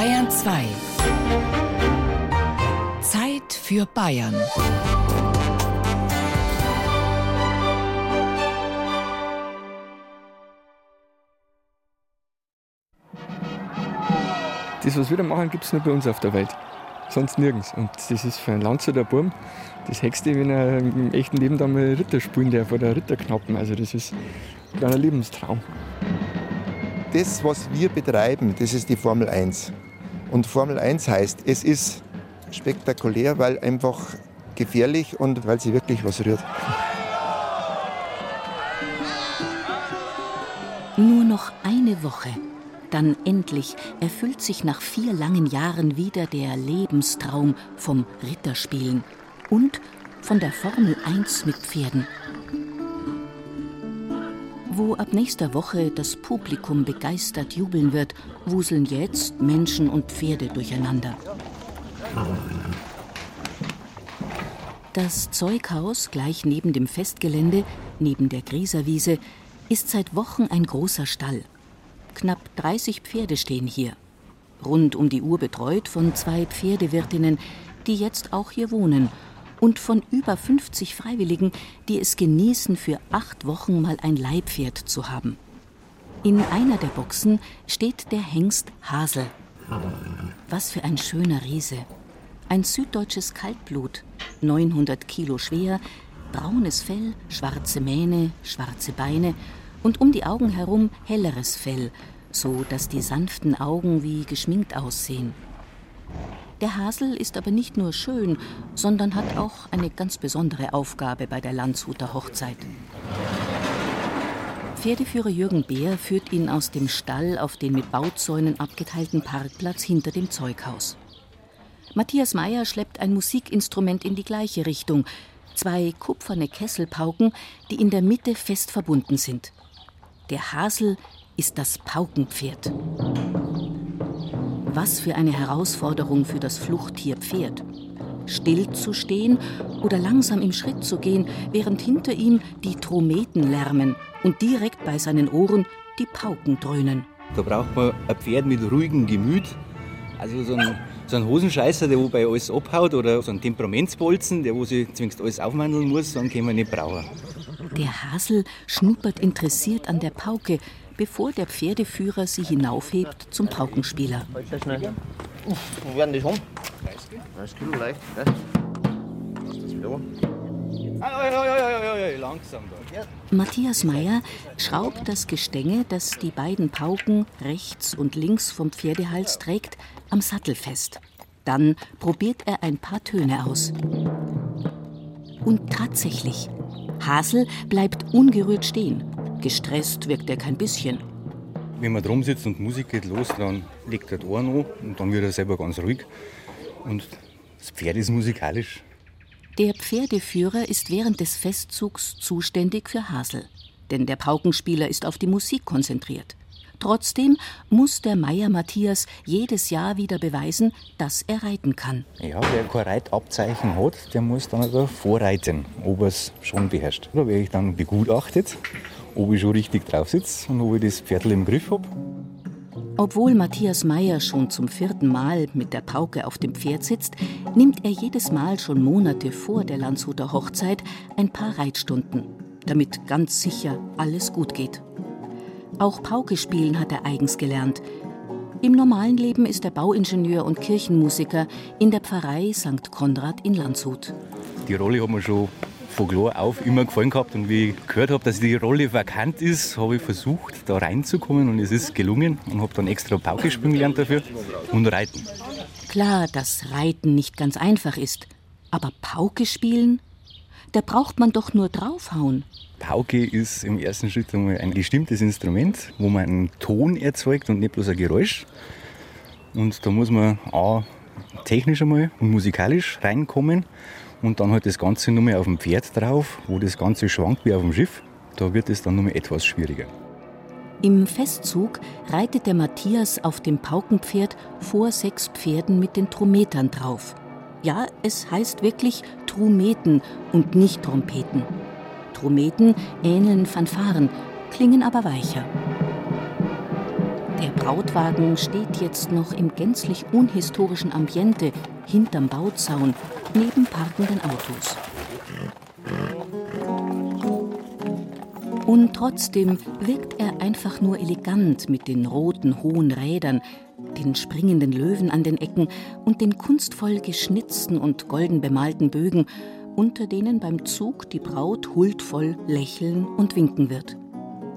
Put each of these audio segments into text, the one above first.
Bayern 2. Zeit für Bayern. Das, was wir da machen, gibt es nur bei uns auf der Welt. Sonst nirgends. Und das ist für einen Landshut Burm das Höchste, wenn er im echten Leben da mal Ritter spielen darf oder Ritterknappen. Also das ist ein kleiner Lebenstraum. Das, was wir betreiben, das ist die Formel 1. Und Formel 1 heißt, es ist spektakulär, weil einfach gefährlich und weil sie wirklich was rührt. Nur noch eine Woche. Dann endlich erfüllt sich nach vier langen Jahren wieder der Lebenstraum vom Ritterspielen und von der Formel 1 mit Pferden. Wo ab nächster Woche das Publikum begeistert jubeln wird, wuseln jetzt Menschen und Pferde durcheinander. Das Zeughaus gleich neben dem Festgelände, neben der Grieserwiese, ist seit Wochen ein großer Stall. Knapp 30 Pferde stehen hier. Rund um die Uhr betreut von zwei Pferdewirtinnen, die jetzt auch hier wohnen und von über 50 Freiwilligen, die es genießen, für acht Wochen mal ein Leihpferd zu haben. In einer der Boxen steht der Hengst Hasel. Was für ein schöner Riese. Ein süddeutsches Kaltblut, 900 Kilo schwer, braunes Fell, schwarze Mähne, schwarze Beine und um die Augen herum helleres Fell, so dass die sanften Augen wie geschminkt aussehen. Der Hasel ist aber nicht nur schön, sondern hat auch eine ganz besondere Aufgabe bei der Landshuter Hochzeit. Pferdeführer Jürgen Beer führt ihn aus dem Stall auf den mit Bauzäunen abgeteilten Parkplatz hinter dem Zeughaus. Matthias Meyer schleppt ein Musikinstrument in die gleiche Richtung. Zwei kupferne Kesselpauken, die in der Mitte fest verbunden sind. Der Hasel ist das Paukenpferd. Was für eine Herausforderung für das Fluchttier Pferd. Still zu stehen oder langsam im Schritt zu gehen, während hinter ihm die Trometen lärmen und direkt bei seinen Ohren die Pauken dröhnen. Da braucht man ein Pferd mit ruhigem Gemüt. Also so ein, so ein Hosenscheißer, der wo bei alles abhaut, oder so ein Temperamentsbolzen, der wo sich zwingst alles aufwandeln muss, dann können wir nicht brauchen. Der Hasel schnuppert interessiert an der Pauke, bevor der Pferdeführer sie hinaufhebt zum Paukenspieler. Uff, wo werden die haben? 30 Kilo leicht, ne? Langsam da. Matthias Meyer schraubt das Gestänge, das die beiden Pauken rechts und links vom Pferdehals trägt, am Sattel fest. Dann probiert er ein paar Töne aus. Und tatsächlich, Hasel bleibt ungerührt stehen. Gestresst wirkt er kein bisschen. Wenn man drum sitzt und Musik geht los, dann legt er die Ohren an und dann wird er selber ganz ruhig. Und das Pferd ist musikalisch. Der Pferdeführer ist während des Festzugs zuständig für Hasel. Denn der Paukenspieler ist auf die Musik konzentriert. Trotzdem muss der Meier Matthias jedes Jahr wieder beweisen, dass er reiten kann. Ja, wer kein Reitabzeichen hat, der muss dann also vorreiten, ob er es schon beherrscht. Da werde ich dann begutachtet, ob ich schon richtig drauf sitze und ob ich das Pferd im Griff habe. Obwohl Matthias Meier schon zum vierten Mal mit der Pauke auf dem Pferd sitzt, nimmt er jedes Mal schon Monate vor der Landshuter Hochzeit ein paar Reitstunden, damit ganz sicher alles gut geht. Auch Pauke spielen hat er eigens gelernt. Im normalen Leben ist er Bauingenieur und Kirchenmusiker in der Pfarrei St. Konrad in Landshut. Die Rolle hat mir schon von klar auf immer gefallen gehabt und wie ich gehört habe, dass die Rolle vakant ist, habe ich versucht, da reinzukommen und es ist gelungen und habe dann extra Pauke spielen gelernt dafür und Reiten. Klar, dass Reiten nicht ganz einfach ist, aber Pauke spielen? Da braucht man doch nur draufhauen. Pauke ist im ersten Schritt einmal ein bestimmtes Instrument, wo man einen Ton erzeugt und nicht bloß ein Geräusch. Und da muss man auch technisch einmal und musikalisch reinkommen und dann halt das Ganze nochmal auf dem Pferd drauf, wo das Ganze schwankt wie auf dem Schiff. Da wird es dann nochmal etwas schwieriger. Im Festzug reitet der Matthias auf dem Paukenpferd vor sechs Pferden mit den Trometern drauf. Ja, es heißt wirklich Trometen und nicht Trompeten. Trometen ähneln Fanfaren, klingen aber weicher. Der Brautwagen steht jetzt noch im gänzlich unhistorischen Ambiente hinterm Bauzaun neben parkenden Autos. Und trotzdem wirkt er einfach nur elegant mit den roten, hohen Rädern, den springenden Löwen an den Ecken und den kunstvoll geschnitzten und golden bemalten Bögen, unter denen beim Zug die Braut huldvoll lächeln und winken wird.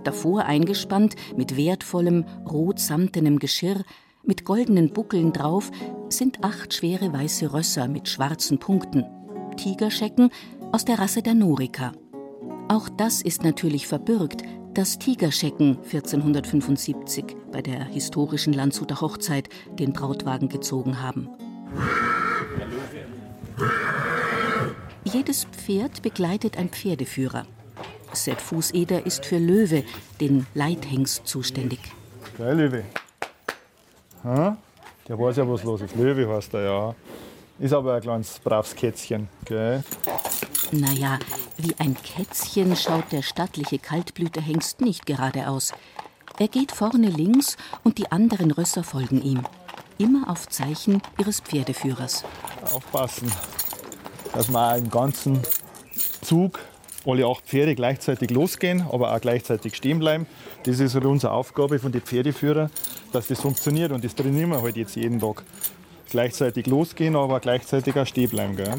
Davor eingespannt mit wertvollem, rotsamtenem Geschirr, mit goldenen Buckeln drauf, sind acht schwere weiße Rösser mit schwarzen Punkten. Tigerschecken aus der Rasse der Norika. Auch das ist natürlich verbürgt, dass Tigerschecken 1475 bei der historischen Landshuter Hochzeit den Brautwagen gezogen haben. Jedes Pferd begleitet ein Pferdeführer. Sepp Fußeder ist für Löwe, den Leithengst, zuständig. Gell, Löwe? Ha? Der weiß ja, was los ist. Löwe heißt er ja. Ist aber ein kleines braves Kätzchen. Gell? Naja, wie ein Kätzchen schaut der stattliche Kaltblüterhengst nicht gerade aus. Er geht vorne links und die anderen Rösser folgen ihm. Immer auf Zeichen ihres Pferdeführers. Aufpassen, dass wir im ganzen Zug alle acht Pferde gleichzeitig losgehen, aber auch gleichzeitig stehen bleiben. Das ist halt unsere Aufgabe von den Pferdeführern, dass das funktioniert und das trainieren wir halt jetzt jeden Tag. Gleichzeitig losgehen, aber gleichzeitig auch stehen bleiben. Gell?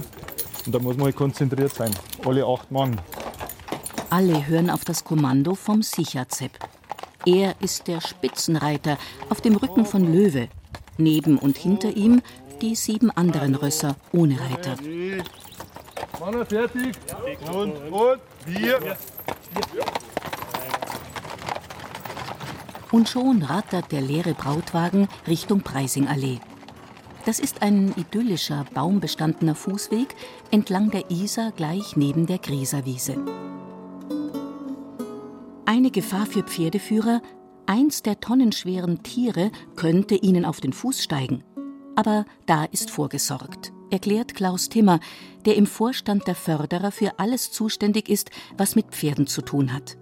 Und da muss man halt konzentriert sein. Alle acht Mann. Alle hören auf das Kommando vom Sicherzepp. Er ist der Spitzenreiter auf dem Rücken von Löwe. Neben und hinter ihm die sieben anderen Rösser ohne Reiter. Mann, fertig. Und, und, wir. Und schon rattert der leere Brautwagen Richtung Preisingallee. Das ist ein idyllischer, baumbestandener Fußweg entlang der Isar gleich neben der Grieserwiese. Eine Gefahr für Pferdeführer, eins der tonnenschweren Tiere könnte ihnen auf den Fuß steigen. Aber da ist vorgesorgt, erklärt Klaus Timmer, der im Vorstand der Förderer für alles zuständig ist, was mit Pferden zu tun hat.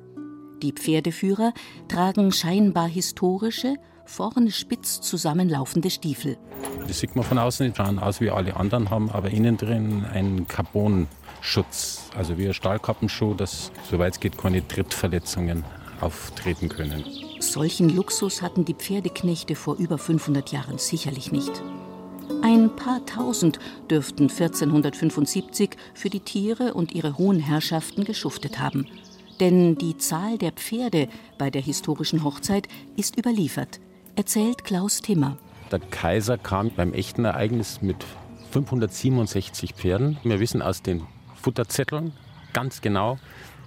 Die Pferdeführer tragen scheinbar historische, vorne spitz zusammenlaufende Stiefel. Das sieht man von außen nicht, schauen aus wie alle anderen, haben aber innen drin einen Carbonschutz, also wie ein Stahlkappenschuh, dass soweit es geht keine Trittverletzungen auftreten können. Solchen Luxus hatten die Pferdeknechte vor über 500 Jahren sicherlich nicht. Ein paar tausend dürften 1475 für die Tiere und ihre hohen Herrschaften geschuftet haben. Denn die Zahl der Pferde bei der historischen Hochzeit ist überliefert erzählt Klaus Timmer. Der Kaiser kam beim echten Ereignis mit 567 Pferden. Wir wissen aus den Futterzetteln ganz genau,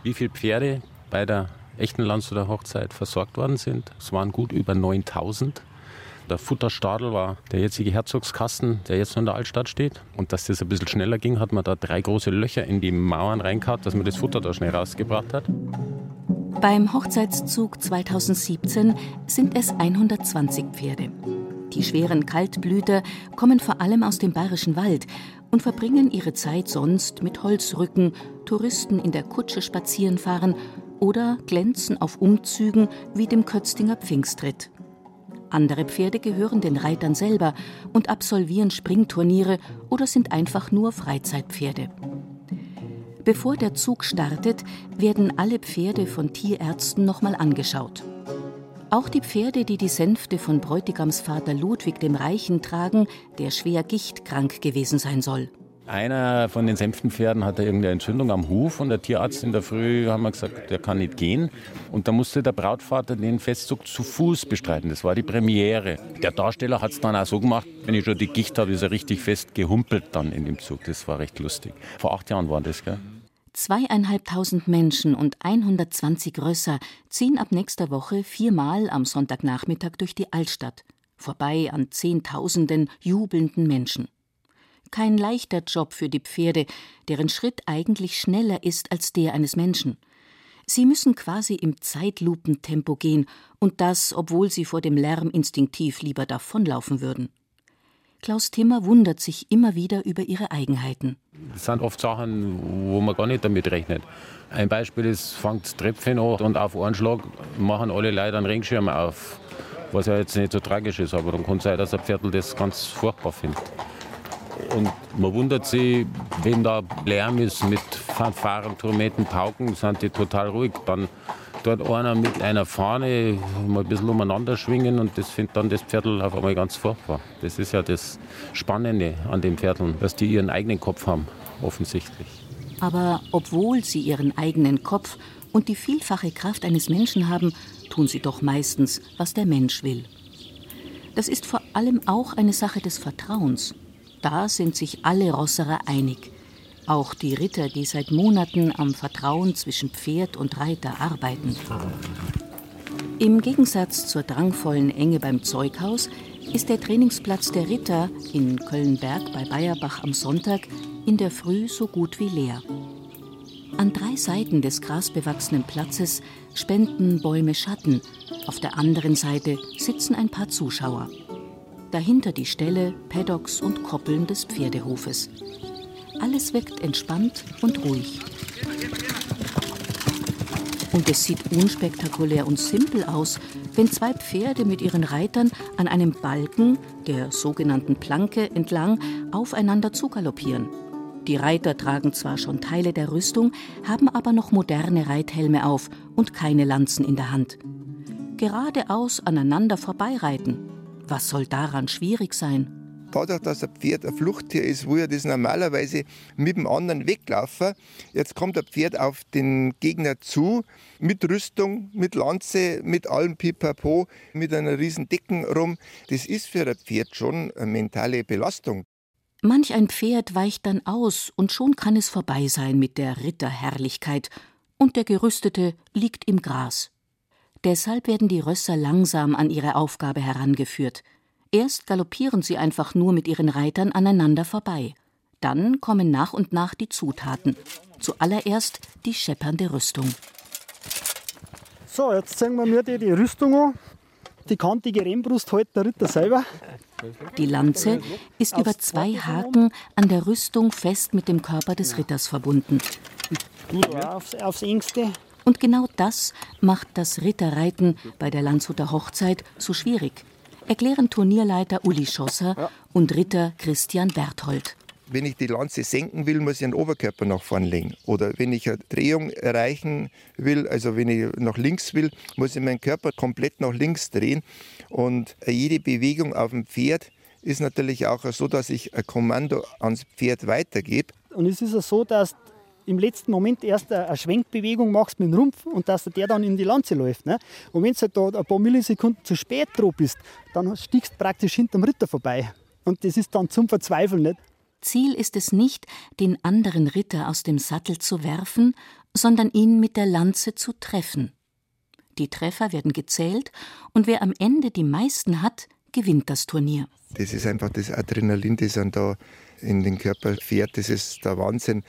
wie viele Pferde bei der echten Landshuter Hochzeit versorgt worden sind. Es waren gut über 9000. Der Futterstadel war der jetzige Herzogskasten, der jetzt noch in der Altstadt steht. Und dass das ein bisschen schneller ging, hat man da drei große Löcher in die Mauern reingehauen, dass man das Futter da schnell rausgebracht hat. Beim Hochzeitszug 2017 sind es 120 Pferde. Die schweren Kaltblüter kommen vor allem aus dem bayerischen Wald und verbringen ihre Zeit sonst mit Holzrücken, Touristen in der Kutsche spazieren fahren oder glänzen auf Umzügen wie dem Kötztinger Pfingstritt. Andere Pferde gehören den Reitern selber und absolvieren Springturniere oder sind einfach nur Freizeitpferde. Bevor der Zug startet, werden alle Pferde von Tierärzten nochmal angeschaut. Auch die Pferde, die die Sänfte von Bräutigamsvater Ludwig dem Reichen tragen, der schwer gichtkrank gewesen sein soll. Einer von den Sänftenpferden hatte irgendeine Entzündung am Huf und der Tierarzt in der Früh haben wir gesagt, der kann nicht gehen. Und da musste der Brautvater den Festzug zu Fuß bestreiten. Das war die Premiere. Der Darsteller hat es dann auch so gemacht, wenn ich schon die Gicht habe, ist er richtig fest gehumpelt dann in dem Zug. Das war recht lustig. Vor acht Jahren war das, gell? Zweieinhalbtausend Menschen und 120 Rösser ziehen ab nächster Woche viermal am Sonntagnachmittag durch die Altstadt, vorbei an Zehntausenden jubelnden Menschen. Kein leichter Job für die Pferde, deren Schritt eigentlich schneller ist als der eines Menschen. Sie müssen quasi im Zeitlupentempo gehen, und das, obwohl sie vor dem Lärm instinktiv lieber davonlaufen würden. Klaus Timmer wundert sich immer wieder über ihre Eigenheiten. Das sind oft Sachen, wo man gar nicht damit rechnet. Ein Beispiel ist, fängt das Tröpfchen an und auf einen Schlag machen alle Leute einen Regenschirm auf. Was ja jetzt nicht so tragisch ist, aber dann kann es sein, dass ein Pferdl das ganz furchtbar findet. Und man wundert sich, wenn da Lärm ist mit Fanfaren, Trompeten, Pauken, sind die total ruhig. Dann dort einer mit einer Fahne mal ein bisschen umeinander schwingen und das findet dann das Pferdl auf einmal ganz furchtbar. Das ist ja das Spannende an den Pferdeln, dass die ihren eigenen Kopf haben, offensichtlich. Aber obwohl sie ihren eigenen Kopf und die vielfache Kraft eines Menschen haben, tun sie doch meistens, was der Mensch will. Das ist vor allem auch eine Sache des Vertrauens. Da sind sich alle Rosserer einig. Auch die Ritter, die seit Monaten am Vertrauen zwischen Pferd und Reiter arbeiten. Im Gegensatz zur drangvollen Enge beim Zeughaus ist der Trainingsplatz der Ritter in Kölnberg bei Bayerbach am Sonntag in der Früh so gut wie leer. An drei Seiten des grasbewachsenen Platzes spenden Bäume Schatten, auf der anderen Seite sitzen ein paar Zuschauer. Dahinter die Ställe, Paddocks und Koppeln des Pferdehofes. Alles wirkt entspannt und ruhig. Und es sieht unspektakulär und simpel aus, wenn zwei Pferde mit ihren Reitern an einem Balken, der sogenannten Planke, entlang aufeinander zugaloppieren. Die Reiter tragen zwar schon Teile der Rüstung, haben aber noch moderne Reithelme auf und keine Lanzen in der Hand. Geradeaus aneinander vorbeireiten. Was soll daran schwierig sein? Dadurch, dass ein Pferd ein Fluchttier ist, wo er das normalerweise mit dem anderen weglaufen. Jetzt kommt ein Pferd auf den Gegner zu, mit Rüstung, mit Lanze, mit allem Pipapo, mit einer riesen Decken rum. Das ist für ein Pferd schon eine mentale Belastung. Manch ein Pferd weicht dann aus, und schon kann es vorbei sein mit der Ritterherrlichkeit, und der Gerüstete liegt im Gras. Deshalb werden die Rösser langsam an ihre Aufgabe herangeführt. Erst galoppieren sie einfach nur mit ihren Reitern aneinander vorbei. Dann kommen nach und nach die Zutaten. Zuallererst die scheppernde Rüstung. So, jetzt zeigen wir mir die, die Rüstung an. Die kantige Rennbrust hält der Ritter selber. Die Lanze ist über zwei Haken an der Rüstung fest mit dem Körper des Ritters verbunden. Aufs, aufs engste. Und genau das macht das Ritterreiten bei der Landshuter Hochzeit so schwierig, erklären Turnierleiter Uli Schosser und Ritter Christian Berthold. Wenn ich die Lanze senken will, muss ich den Oberkörper nach vorn legen. Oder wenn ich eine Drehung erreichen will, also wenn ich nach links will, muss ich meinen Körper komplett nach links drehen. Und jede Bewegung auf dem Pferd ist natürlich auch so, dass ich ein Kommando ans Pferd weitergebe. Und es ist ja so, dass im letzten Moment erst eine Schwenkbewegung machst mit dem Rumpf und dass der dann in die Lanze läuft. Ne? Und wenn du halt da ein paar Millisekunden zu spät dran bist, dann stiegst du praktisch hinterm Ritter vorbei. Und das ist dann zum Verzweifeln nicht. Ziel ist es nicht, den anderen Ritter aus dem Sattel zu werfen, sondern ihn mit der Lanze zu treffen. Die Treffer werden gezählt und wer am Ende die meisten hat, gewinnt das Turnier. Das ist einfach das Adrenalin, das dann da in den Körper fährt. Das ist der Wahnsinn.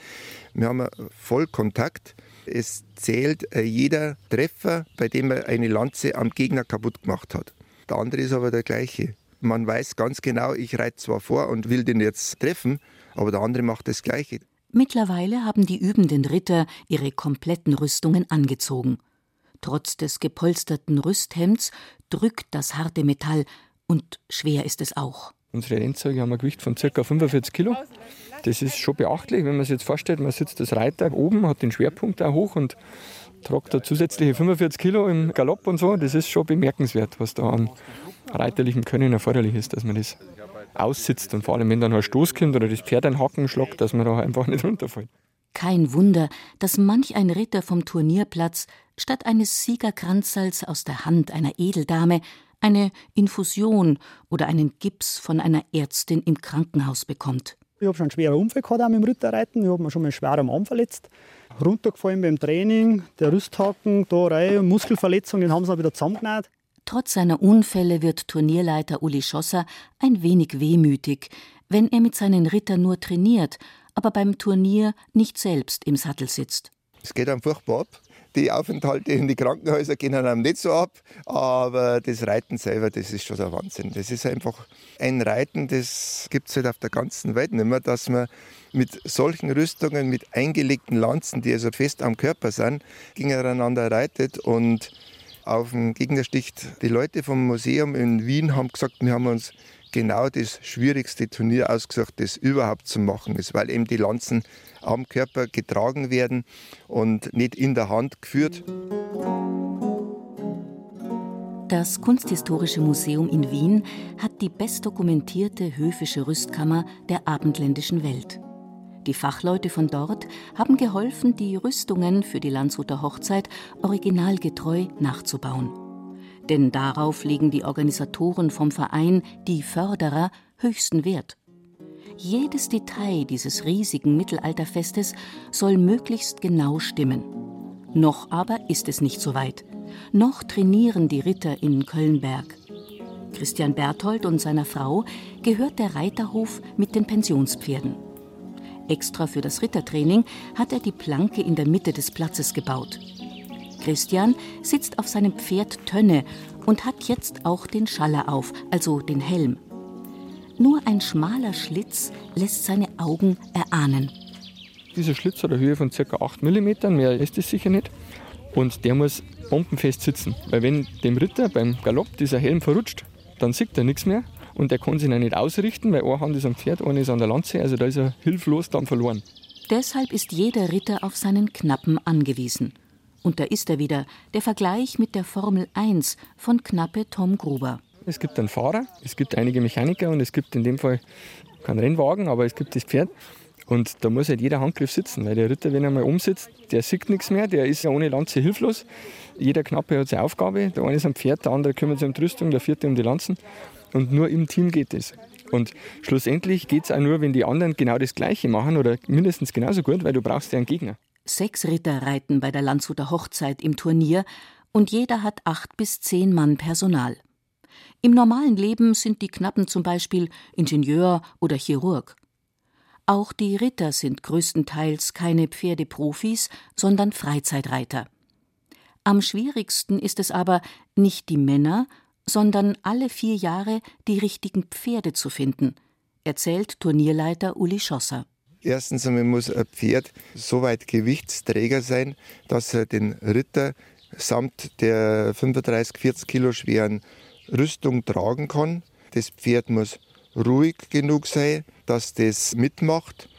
Wir haben Vollkontakt. Es zählt äh, jeder Treffer, bei dem er eine Lanze am Gegner kaputt gemacht hat. Der andere ist aber der gleiche. Man weiß ganz genau, ich reite zwar vor und will den jetzt treffen, aber der andere macht das Gleiche. Mittlerweile haben die übenden Ritter ihre kompletten Rüstungen angezogen. Trotz des gepolsterten Rüsthemds drückt das harte Metall und schwer ist es auch. Unsere Rennzeuge haben ein Gewicht von ca. 45 Kilo. Das ist schon beachtlich, wenn man sich jetzt vorstellt, man sitzt als Reiter oben, hat den Schwerpunkt auch hoch und tragt da zusätzliche 45 Kilo im Galopp und so. Das ist schon bemerkenswert, was da an reiterlichem Können erforderlich ist, dass man das aussitzt und vor allem, wenn dann ein Stoß kommt oder das Pferd einen Haken schlagt, dass man da einfach nicht runterfällt. Kein Wunder, dass manch ein Ritter vom Turnierplatz statt eines Siegerkranzals aus der Hand einer Edeldame eine Infusion oder einen Gips von einer Ärztin im Krankenhaus bekommt. Ich habe schon einen schweren Unfall gehabt auch mit dem Ritterreiten. Ich habe mir schon mal schwer am Arm verletzt. Runtergefallen beim Training, der Rüsthaken, da rein, Muskelverletzung, den haben sie dann wieder zusammengenäht. Trotz seiner Unfälle wird Turnierleiter Uli Schosser ein wenig wehmütig, wenn er mit seinen Rittern nur trainiert, aber beim Turnier nicht selbst im Sattel sitzt. Es geht einem furchtbar ab. Die Aufenthalte in die Krankenhäuser gehen einem nicht so ab, aber das Reiten selber, das ist schon der Wahnsinn. Das ist einfach ein Reiten, das gibt es halt auf der ganzen Welt nicht mehr, dass man mit solchen Rüstungen, mit eingelegten Lanzen, die also fest am Körper sind, gegeneinander reitet und auf den Gegner sticht. Die Leute vom Museum in Wien haben gesagt, wir haben uns genau das schwierigste Turnier ausgesucht, das überhaupt zu machen ist, weil eben die Lanzen am Körper getragen werden und nicht in der Hand geführt. Das Kunsthistorische Museum in Wien hat die bestdokumentierte höfische Rüstkammer der abendländischen Welt. Die Fachleute von dort haben geholfen, die Rüstungen für die Landshuter Hochzeit originalgetreu nachzubauen. Denn darauf legen die Organisatoren vom Verein Die Förderer höchsten Wert. Jedes Detail dieses riesigen Mittelalterfestes soll möglichst genau stimmen. Noch aber ist es nicht so weit noch trainieren die Ritter in Kölnberg. Christian Berthold und seiner Frau gehört der Reiterhof mit den Pensionspferden. Extra für das Rittertraining hat er die Planke in der Mitte des Platzes gebaut. Christian sitzt auf seinem Pferd Tönne und hat jetzt auch den Schaller auf, also den Helm. Nur ein schmaler Schlitz lässt seine Augen erahnen. Dieser Schlitz hat eine Höhe von ca. 8 mm, mehr ist es sicher nicht. Und der muss bombenfest sitzen. Weil wenn dem Ritter beim Galopp dieser Helm verrutscht, dann sieht er nichts mehr und er kann sich nicht ausrichten, weil eine Hand ist am Pferd, eine ist an der Lanze, also da ist er hilflos dann verloren. Deshalb ist jeder Ritter auf seinen Knappen angewiesen. Und da ist er wieder, der Vergleich mit der Formel 1 von Knappe Tom Gruber. Es gibt einen Fahrer, es gibt einige Mechaniker und es gibt in dem Fall keinen Rennwagen, aber es gibt das Pferd. Und da muss halt jeder Handgriff sitzen, weil der Ritter, wenn er mal umsitzt, der sieht nichts mehr, der ist ja ohne Lanze hilflos. Jeder Knappe hat seine Aufgabe. Der eine ist am Pferd, der andere kümmert sich um die Rüstung, der vierte um die Lanzen. Und nur im Team geht es. Und schlussendlich geht es auch nur, wenn die anderen genau das Gleiche machen oder mindestens genauso gut, weil du brauchst ja einen Gegner. Sechs Ritter reiten bei der Landshuter Hochzeit im Turnier und jeder hat acht bis zehn Mann Personal. Im normalen Leben sind die Knappen zum Beispiel Ingenieur oder Chirurg. Auch die Ritter sind größtenteils keine Pferdeprofis, sondern Freizeitreiter. Am schwierigsten ist es aber, nicht die Männer, sondern alle vier Jahre die richtigen Pferde zu finden, erzählt Turnierleiter Uli Schosser. Erstens einmal muss ein Pferd so weit Gewichtsträger sein, dass er den Ritter samt der 35, 40 Kilo schweren Rüstung tragen kann. Das Pferd muss ruhig genug sein, dass das mitmacht.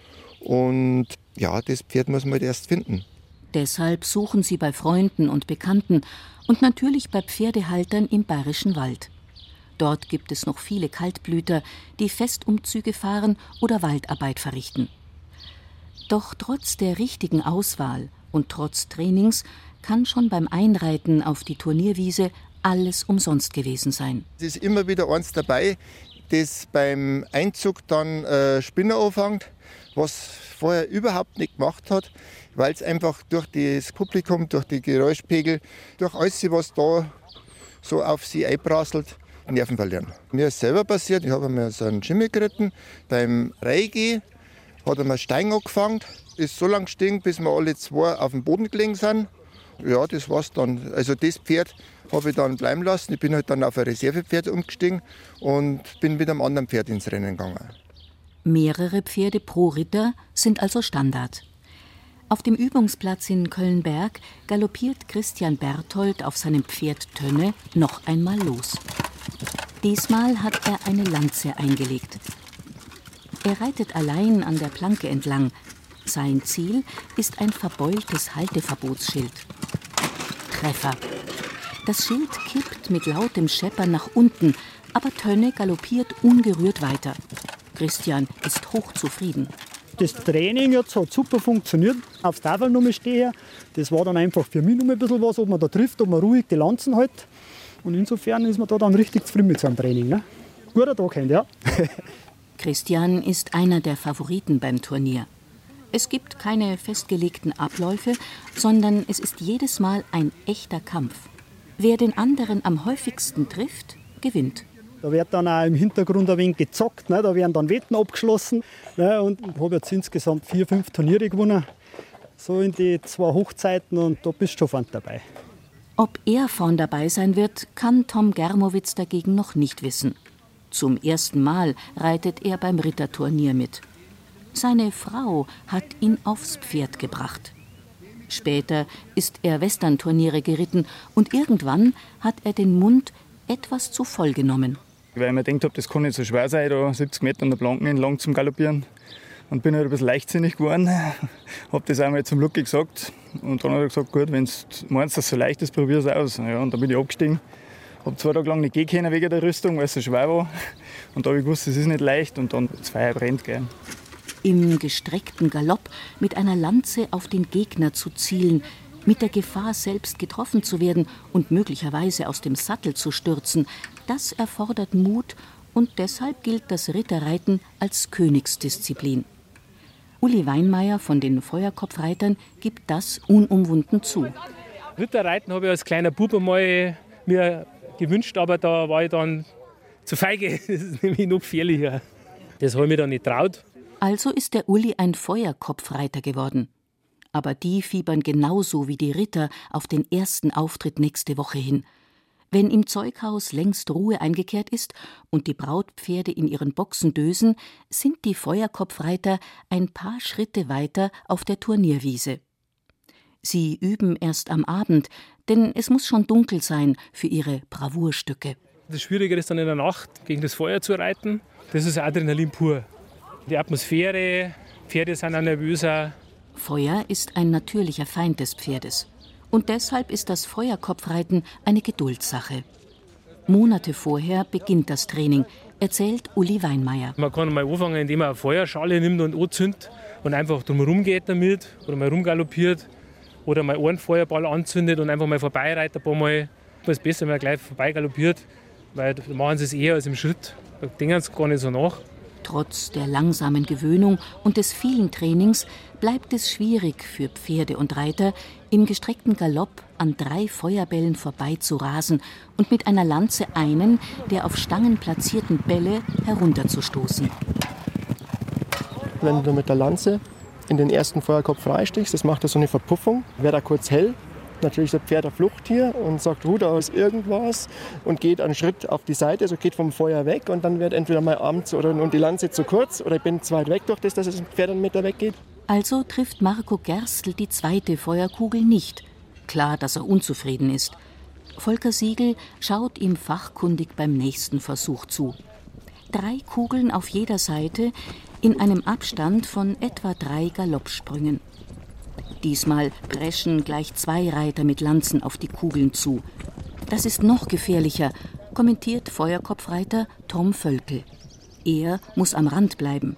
Und ja, das Pferd muss man halt erst finden. Deshalb suchen sie bei Freunden und Bekannten und natürlich bei Pferdehaltern im bayerischen Wald. Dort gibt es noch viele Kaltblüter, die Festumzüge fahren oder Waldarbeit verrichten. Doch trotz der richtigen Auswahl und trotz Trainings kann schon beim Einreiten auf die Turnierwiese alles umsonst gewesen sein. Es ist immer wieder eins dabei, das beim Einzug dann äh, Spinner anfängt, was vorher überhaupt nicht gemacht hat, weil es einfach durch das Publikum, durch die Geräuschpegel, durch alles, was da so auf sie einprasselt, Nerven verlieren. Mir ist selber passiert, ich habe mir so einen Schimmel geritten. Beim Reigi hat mir Stein angefangen, ist so lange gestiegen, bis wir alle zwei auf dem Boden gelegen sind. Ja, das war's dann. Also das Pferd habe ich dann bleiben lassen. Ich bin halt dann auf ein Reservepferd umgestiegen und bin mit einem anderen Pferd ins Rennen gegangen. Mehrere Pferde pro Ritter sind also Standard. Auf dem Übungsplatz in Kölnberg galoppiert Christian Berthold auf seinem Pferd Tönne noch einmal los. Diesmal hat er eine Lanze eingelegt. Er reitet allein an der Planke entlang. Sein Ziel ist ein verbeultes Halteverbotsschild. Treffer. Das Schild kippt mit lautem Scheppern nach unten, aber Tönne galoppiert ungerührt weiter. Christian ist hochzufrieden. Das Training jetzt hat super funktioniert. Aufs Tafelnummer stehe Das war dann einfach für mich noch ein bisschen was, ob man da trifft, ob man ruhig die Lanzen hält. Und insofern ist man da dann richtig zufrieden mit seinem Training. Ne? Guter Tag, ja. Christian ist einer der Favoriten beim Turnier. Es gibt keine festgelegten Abläufe, sondern es ist jedes Mal ein echter Kampf. Wer den anderen am häufigsten trifft, gewinnt. Da wird dann auch im Hintergrund ein wenig gezockt. Ne? Da werden dann Wetten abgeschlossen. Ne? Und ich habe jetzt insgesamt vier, fünf Turniere gewonnen. So in die zwei Hochzeiten und da bist du schon vorne dabei. Ob er vorn dabei sein wird, kann Tom Germowitz dagegen noch nicht wissen. Zum ersten Mal reitet er beim Ritterturnier mit. Seine Frau hat ihn aufs Pferd gebracht. Später ist er Western-Turniere geritten und irgendwann hat er den Mund etwas zu voll genommen. Weil ich mir gedacht habe, das kann nicht so schwer sein, da 70 Meter an der Planken entlang zum Galoppieren. Und bin halt ein bisschen leichtsinnig geworden. habe das einmal zum Lucky gesagt. Und dann hat er gesagt, gut, wenn du meinst, dass es so leicht ist, probier es aus. Ja, und dann bin ich abgestiegen. Habe zwei Tage lang nicht gehen können wegen der Rüstung, weil es so schwer war. Und da habe ich gewusst, es ist nicht leicht. Und dann das Feuer brennt. Gell. Im gestreckten Galopp mit einer Lanze auf den Gegner zu zielen, mit der Gefahr, selbst getroffen zu werden und möglicherweise aus dem Sattel zu stürzen, das erfordert Mut und deshalb gilt das Ritterreiten als Königsdisziplin. Uli Weinmeier von den Feuerkopfreitern gibt das unumwunden zu. Ritterreiten habe ich als kleiner Bub mal mir gewünscht, aber da war ich dann zu feige. Das ist nämlich noch gefährlicher. Das habe ich mir dann nicht traut. Also ist der Uli ein Feuerkopfreiter geworden. Aber die fiebern genauso wie die Ritter auf den ersten Auftritt nächste Woche hin. Wenn im Zeughaus längst Ruhe eingekehrt ist und die Brautpferde in ihren Boxen dösen, sind die Feuerkopfreiter ein paar Schritte weiter auf der Turnierwiese. Sie üben erst am Abend, denn es muss schon dunkel sein für ihre Bravourstücke. Das Schwierige ist dann in der Nacht gegen das Feuer zu reiten. Das ist Adrenalin pur. Die Atmosphäre, Pferde sind auch nervöser. Feuer ist ein natürlicher Feind des Pferdes. Und deshalb ist das Feuerkopfreiten eine Geduldssache. Monate vorher beginnt das Training, erzählt Uli Weinmeier. Man kann mal anfangen, indem man eine Feuerschale nimmt und anzündet und einfach drumherum geht damit oder mal rumgaloppiert oder mal einen Feuerball anzündet und einfach mal vorbeireitet ein paar Mal. Das ist besser, wenn man gleich vorbeigaloppiert, weil da machen sie es eher als im Schritt. Da denken sie gar nicht so nach. Trotz der langsamen Gewöhnung und des vielen Trainings bleibt es schwierig für Pferde und Reiter, im gestreckten Galopp an drei Feuerbällen vorbeizurasen und mit einer Lanze einen der auf Stangen platzierten Bälle herunterzustoßen. Wenn du mit der Lanze in den ersten Feuerkopf freistichst, das macht so eine Verpuffung, wird da kurz hell. Natürlich ist das Pferd ein Fluchttier und sagt, da ist irgendwas und geht einen Schritt auf die Seite, also geht vom Feuer weg und dann wird entweder mein Arm zu, oder und die Lanze zu kurz oder ich bin zu weit weg durch das, dass das Pferd einen Meter weggeht. Also trifft Marco Gerstl die zweite Feuerkugel nicht. Klar, dass er unzufrieden ist. Volker Siegel schaut ihm fachkundig beim nächsten Versuch zu. Drei Kugeln auf jeder Seite in einem Abstand von etwa drei Galoppsprüngen. Diesmal preschen gleich zwei Reiter mit Lanzen auf die Kugeln zu. Das ist noch gefährlicher, kommentiert Feuerkopfreiter Tom Völkel. Er muss am Rand bleiben.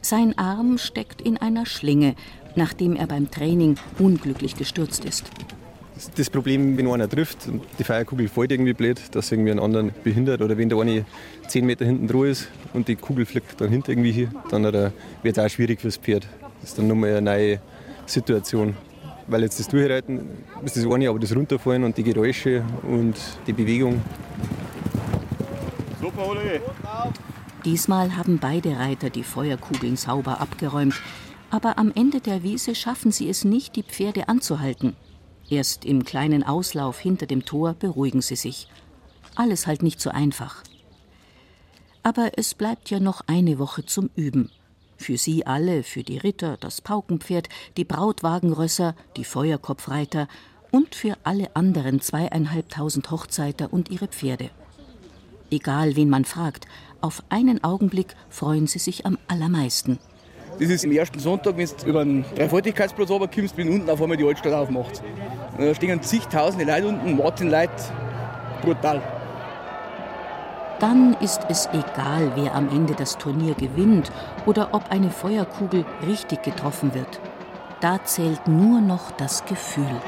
Sein Arm steckt in einer Schlinge, nachdem er beim Training unglücklich gestürzt ist. Das Problem, wenn einer trifft und die Feuerkugel fällt irgendwie blöd, dass irgendwie einen anderen behindert oder wenn der eine 10 Meter hinten dran ist und die Kugel fliegt dann hinter irgendwie hier, dann wird es auch schwierig fürs Pferd. Das ist dann nochmal eine neue Situation. Weil jetzt das Durchreiten ist das eine, aber das Runterfallen und die Geräusche und die Bewegung. Super, Ole! Diesmal haben beide Reiter die Feuerkugeln sauber abgeräumt. Aber am Ende der Wiese schaffen sie es nicht, die Pferde anzuhalten. Erst im kleinen Auslauf hinter dem Tor beruhigen sie sich. Alles halt nicht so einfach. Aber es bleibt ja noch eine Woche zum Üben. Für sie alle, für die Ritter, das Paukenpferd, die Brautwagenrösser, die Feuerkopfreiter und für alle anderen zweieinhalbtausend Hochzeiter und ihre Pferde. Egal, wen man fragt, auf einen Augenblick freuen sie sich am allermeisten. Das ist am ersten Sonntag, wenn du über den Dreifaltigkeitsplatz runterkommst, wenn unten auf einmal die Altstadt aufmacht. Da stehen zigtausende Leute unten, warten Leute. Brutal. Dann ist es egal, wer am Ende das Turnier gewinnt oder ob eine Feuerkugel richtig getroffen wird. Da zählt nur noch das Gefühl.